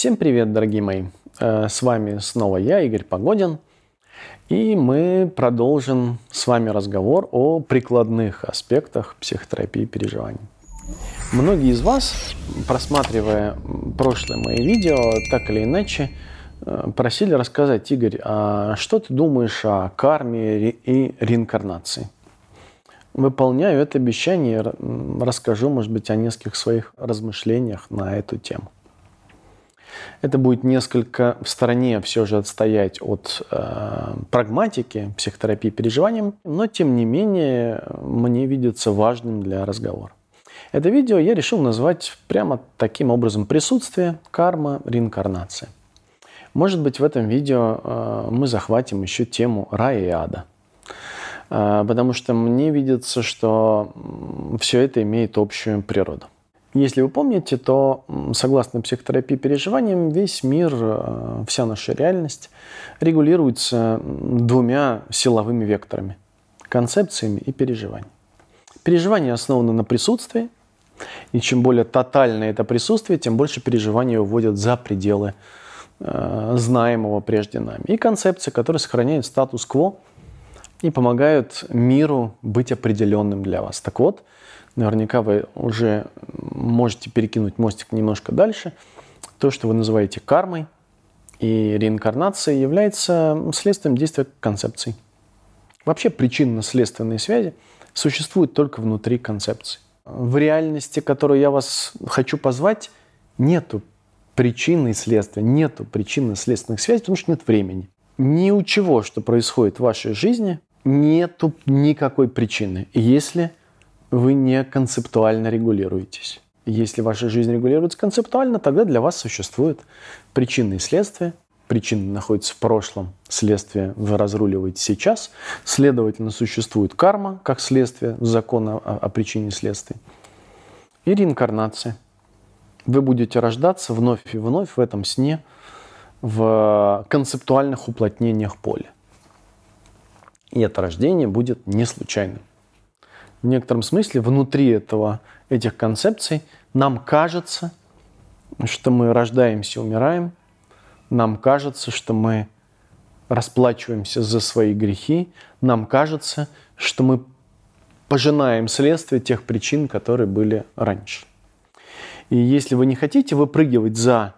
Всем привет, дорогие мои! Э, с вами снова я, Игорь Погодин. И мы продолжим с вами разговор о прикладных аспектах психотерапии переживаний. Многие из вас, просматривая прошлые мои видео, так или иначе, э, просили рассказать, Игорь, а что ты думаешь о карме и реинкарнации? Выполняю это обещание, расскажу, может быть, о нескольких своих размышлениях на эту тему. Это будет несколько в стороне все же отстоять от э, прагматики, психотерапии переживаниям, но тем не менее мне видится важным для разговора. Это видео я решил назвать прямо таким образом «Присутствие, карма, реинкарнация». Может быть, в этом видео э, мы захватим еще тему рая и ада. Э, потому что мне видится, что все это имеет общую природу. Если вы помните, то согласно психотерапии переживаниям, весь мир, э, вся наша реальность регулируется двумя силовыми векторами – концепциями и переживаниями. Переживание основано на присутствии, и чем более тотальное это присутствие, тем больше переживания уводят за пределы э, знаемого прежде нами. И концепции, которые сохраняют статус-кво и помогают миру быть определенным для вас. Так вот, наверняка вы уже можете перекинуть мостик немножко дальше. То, что вы называете кармой и реинкарнацией, является следствием действия концепций. Вообще причинно-следственные связи существуют только внутри концепций. В реальности, которую я вас хочу позвать, нету причины и следствия, нету причинно-следственных связей, потому что нет времени. Ни у чего, что происходит в вашей жизни, нету никакой причины, если вы не концептуально регулируетесь. Если ваша жизнь регулируется концептуально, тогда для вас существуют причины и следствия. Причины находятся в прошлом, следствие вы разруливаете сейчас. Следовательно, существует карма как следствие закона о, о причине следствии. И реинкарнация. Вы будете рождаться вновь и вновь в этом сне, в концептуальных уплотнениях поля. И это рождение будет не случайным. В некотором смысле внутри этого, этих концепций нам кажется, что мы рождаемся, умираем, нам кажется, что мы расплачиваемся за свои грехи, нам кажется, что мы пожинаем следствие тех причин, которые были раньше. И если вы не хотите выпрыгивать за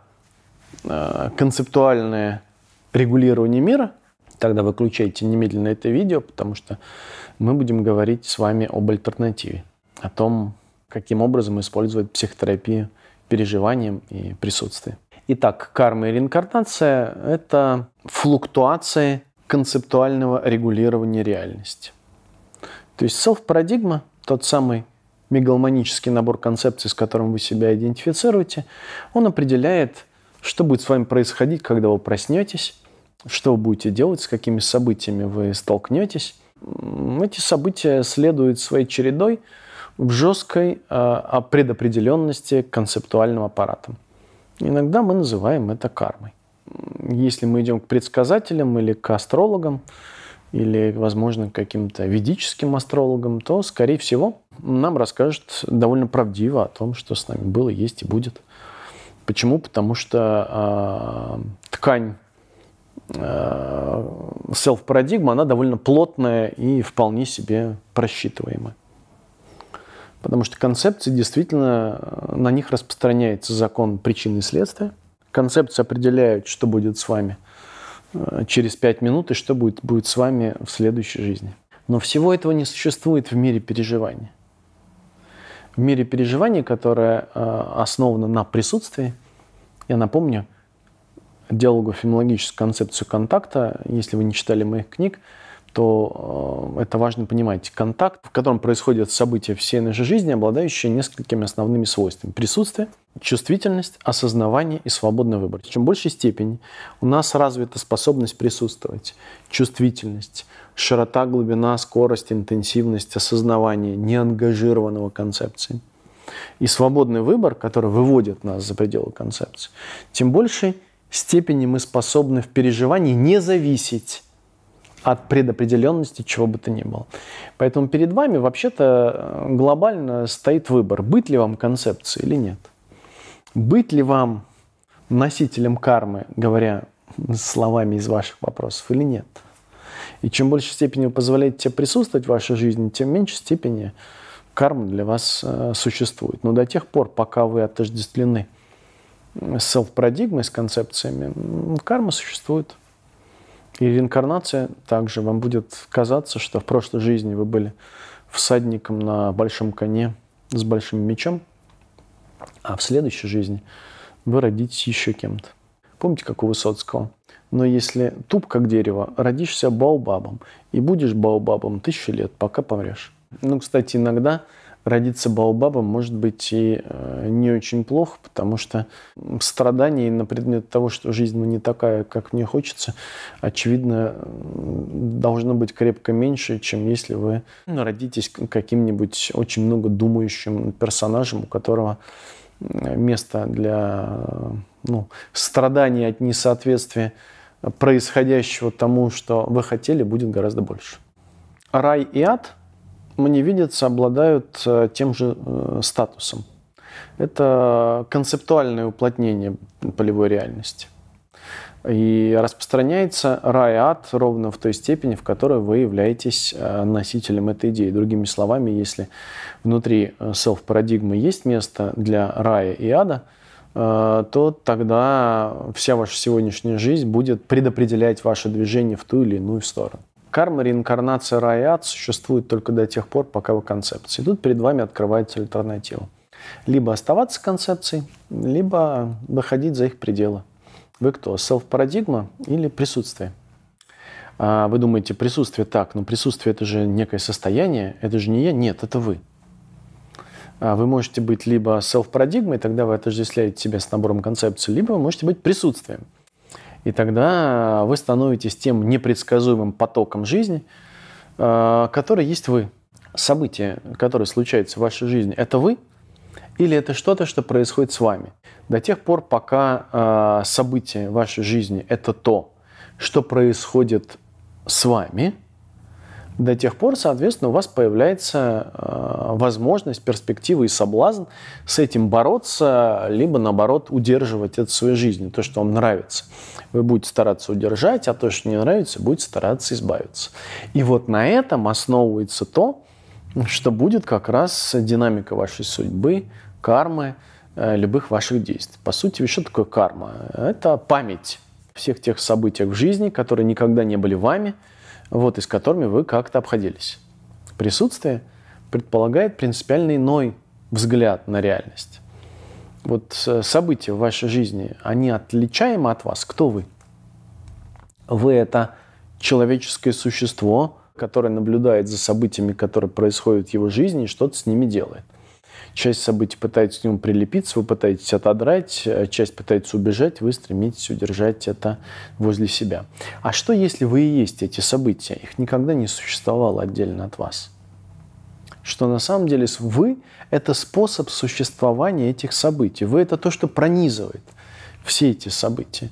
э, концептуальное регулирование мира, тогда выключайте немедленно это видео, потому что мы будем говорить с вами об альтернативе, о том, каким образом использовать психотерапию переживанием и присутствием. Итак, карма и реинкарнация – это флуктуации концептуального регулирования реальности. То есть селф-парадигма, тот самый мегалманический набор концепций, с которым вы себя идентифицируете, он определяет, что будет с вами происходить, когда вы проснетесь, что вы будете делать, с какими событиями вы столкнетесь, эти события следуют своей чередой в жесткой э, предопределенности концептуальным аппаратом. Иногда мы называем это кармой. Если мы идем к предсказателям или к астрологам, или, возможно, каким-то ведическим астрологам, то, скорее всего, нам расскажут довольно правдиво о том, что с нами было, есть и будет. Почему? Потому что э, ткань Э, self-парадигма, она довольно плотная и вполне себе просчитываемая. Потому что концепции действительно, э, на них распространяется закон причины и следствия. Концепции определяют, что будет с вами э, через пять минут и что будет, будет с вами в следующей жизни. Но всего этого не существует в мире переживания. В мире переживания, которое основано на присутствии, я напомню, диалого-феноменологическую концепцию контакта, если вы не читали моих книг, то э, это важно понимать. Контакт, в котором происходят события всей нашей жизни, обладающие несколькими основными свойствами. Присутствие, чувствительность, осознавание и свободный выбор. Чем большей степени у нас развита способность присутствовать, чувствительность, широта, глубина, скорость, интенсивность, осознавание неангажированного концепции и свободный выбор, который выводит нас за пределы концепции, тем больше степени мы способны в переживании не зависеть от предопределенности чего бы то ни было. Поэтому перед вами вообще-то э, глобально стоит выбор, быть ли вам концепцией или нет. Быть ли вам носителем кармы, говоря словами из ваших вопросов, или нет? И чем больше степени вы позволяете тебе присутствовать в вашей жизни, тем меньше степени карма для вас э, существует. Но до тех пор, пока вы отождествлены с селф-парадигмой, с концепциями, карма существует. И реинкарнация также вам будет казаться, что в прошлой жизни вы были всадником на большом коне с большим мечом, а в следующей жизни вы родитесь еще кем-то. Помните, как у Высоцкого? Но если туп, как дерево, родишься баобабом и будешь баобабом тысячу лет, пока помрешь. Ну, кстати, иногда родиться баобабом может быть и э, не очень плохо, потому что страданий на предмет того, что жизнь не такая, как мне хочется, очевидно, должно быть крепко меньше, чем если вы родитесь каким-нибудь очень много думающим персонажем, у которого место для ну, страданий от несоответствия происходящего тому, что вы хотели, будет гораздо больше. Рай и ад, мне видится, обладают э, тем же э, статусом. Это концептуальное уплотнение полевой реальности. И распространяется рай и ад ровно в той степени, в которой вы являетесь э, носителем этой идеи. Другими словами, если внутри селф-парадигмы есть место для рая и ада – то тогда вся ваша сегодняшняя жизнь будет предопределять ваше движение в ту или иную сторону. Карма, реинкарнация, рай существуют только до тех пор, пока вы концепции. Тут перед вами открывается альтернатива. Либо оставаться концепцией, либо выходить за их пределы. Вы кто? Селф-парадигма или присутствие? А вы думаете, присутствие так, но присутствие это же некое состояние, это же не я. Нет, это вы. А, вы можете быть либо self-парадигмой, тогда вы отождествляете себя с набором концепций, либо вы можете быть присутствием. И тогда вы становитесь тем непредсказуемым потоком жизни, а, который есть вы. События, которые случаются в вашей жизни, это вы или это что-то, что происходит с вами? До тех пор, пока а, события вашей жизни – это то, что происходит с вами – до тех пор, соответственно, у вас появляется э, возможность, перспектива и соблазн с этим бороться, либо, наоборот, удерживать это в своей жизни, то, что вам нравится. Вы будете стараться удержать, а то, что не нравится, будете стараться избавиться. И вот на этом основывается то, что будет как раз динамика вашей судьбы, кармы, э, любых ваших действий. По сути, что такое карма? Это память всех тех событий в жизни, которые никогда не были вами – вот, и с которыми вы как-то обходились. Присутствие предполагает принципиально иной взгляд на реальность. Вот э, события в вашей жизни, они отличаемы от вас. Кто вы? Вы – это человеческое существо, которое наблюдает за событиями, которые происходят в его жизни, и что-то с ними делает – часть событий пытается к нему прилепиться, вы пытаетесь отодрать, э, часть пытается убежать, вы стремитесь удержать это возле себя. А что, если вы и есть эти события? Их никогда не существовало отдельно от вас. Что на самом деле вы – это способ существования этих событий. Вы – это то, что пронизывает все эти события,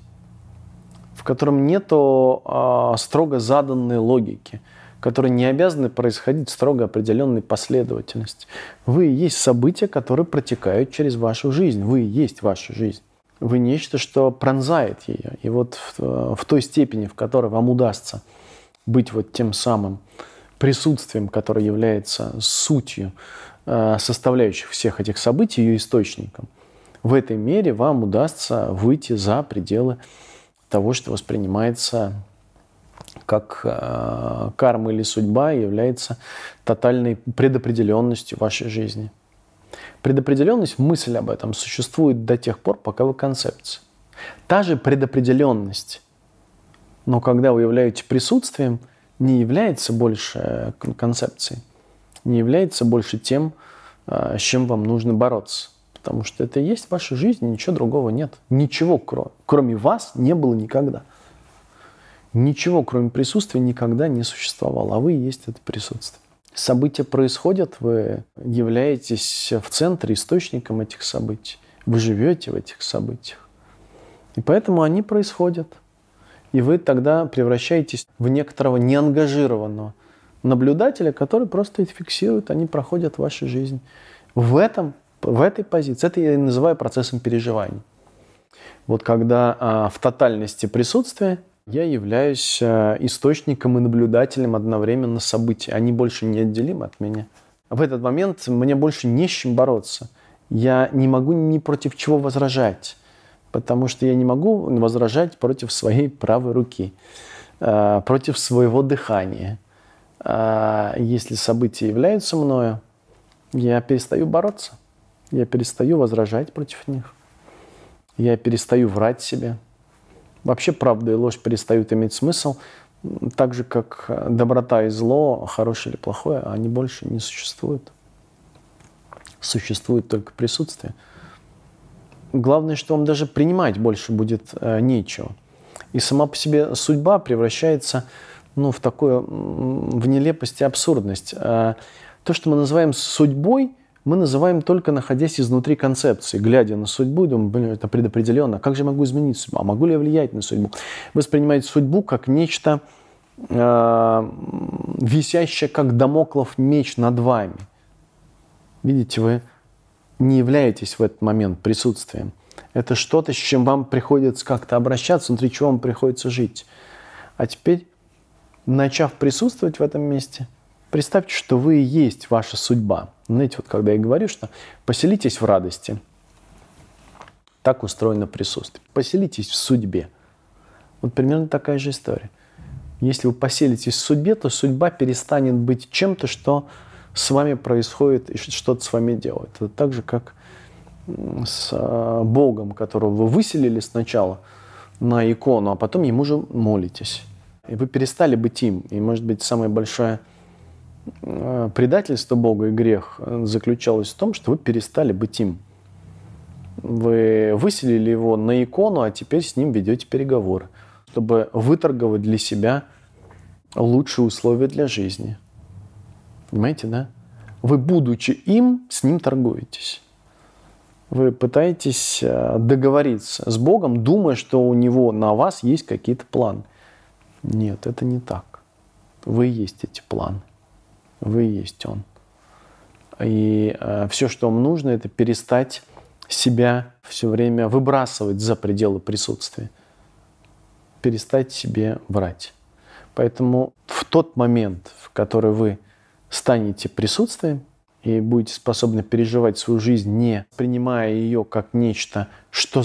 в котором нет а, строго заданной логики – которые не обязаны происходить в строго определенной последовательности. Вы есть события, которые протекают через вашу жизнь. Вы есть ваша жизнь. Вы нечто, что пронзает ее. И вот в, в той степени, в которой вам удастся быть вот тем самым присутствием, которое является сутью э, составляющих всех этих событий, ее источником, в этой мере вам удастся выйти за пределы того, что воспринимается как э, карма или судьба является тотальной предопределенностью вашей жизни. Предопределенность, мысль об этом существует до тех пор, пока вы концепция. Та же предопределенность, но когда вы являетесь присутствием, не является больше концепцией, не является больше тем, э, с чем вам нужно бороться. Потому что это и есть ваша жизнь, ничего другого нет. Ничего, кроме вас, не было никогда. Ничего, кроме присутствия, никогда не существовало, а вы есть это присутствие. События происходят, вы являетесь в центре, источником этих событий. Вы живете в этих событиях. И поэтому они происходят. И вы тогда превращаетесь в некоторого неангажированного наблюдателя, который просто это фиксирует, они проходят в вашей жизни. В, этом, в этой позиции, это я называю процессом переживаний. Вот когда а, в тотальности присутствия я являюсь а, источником и наблюдателем одновременно событий. Они больше неотделимы от меня. В этот момент мне больше не с чем бороться. Я не могу ни против чего возражать, потому что я не могу возражать против своей правой руки, а, против своего дыхания. А, если события являются мною, я перестаю бороться, я перестаю возражать против них я перестаю врать себе. Вообще правда и ложь перестают иметь смысл, так же как доброта и зло, хорошее или плохое, они больше не существуют. Существует только присутствие. Главное, что вам даже принимать больше будет э, нечего. И сама по себе судьба превращается ну, в такое, в нелепость и абсурдность. Э, то, что мы называем судьбой, мы называем только находясь изнутри концепции, глядя на судьбу, думаем, блин, это предопределенно, как же я могу изменить судьбу, а могу ли я влиять на судьбу? Воспринимаете судьбу как нечто, э, висящее, как домоклов меч над вами. Видите, вы не являетесь в этот момент присутствием. Это что-то, с чем вам приходится как-то обращаться, внутри чего вам приходится жить. А теперь, начав присутствовать в этом месте – Представьте, что вы и есть ваша судьба. Знаете, вот когда я говорю, что поселитесь в радости, так устроено присутствие. Поселитесь в судьбе. Вот примерно такая же история. Если вы поселитесь в судьбе, то судьба перестанет быть чем-то, что с вами происходит и что-то с вами делает. Это так же, как с а, Богом, которого вы выселили сначала на икону, а потом ему же молитесь. И вы перестали быть им. И, может быть, самое большое Э, предательство Бога и грех заключалось в том, что вы перестали быть им. Вы выселили его на икону, а теперь с ним ведете переговоры, чтобы выторговать для себя лучшие условия для жизни. Понимаете, да? Вы, будучи им, с ним торгуетесь. Вы пытаетесь э, договориться с Богом, думая, что у него на вас есть какие-то планы. Нет, это не так. Вы есть эти планы. Вы есть Он. И э, все, что вам нужно, это перестать себя все время выбрасывать за пределы присутствия. Перестать себе врать. Поэтому в тот момент, в который вы станете присутствием и будете способны переживать свою жизнь, не принимая ее как нечто, что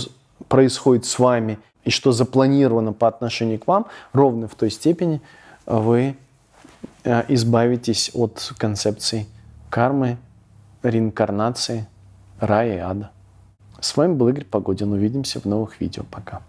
происходит с вами и что запланировано по отношению к вам, ровно в той степени вы избавитесь от концепций кармы, реинкарнации, рая и ада. С вами был Игорь Погодин. Увидимся в новых видео. Пока.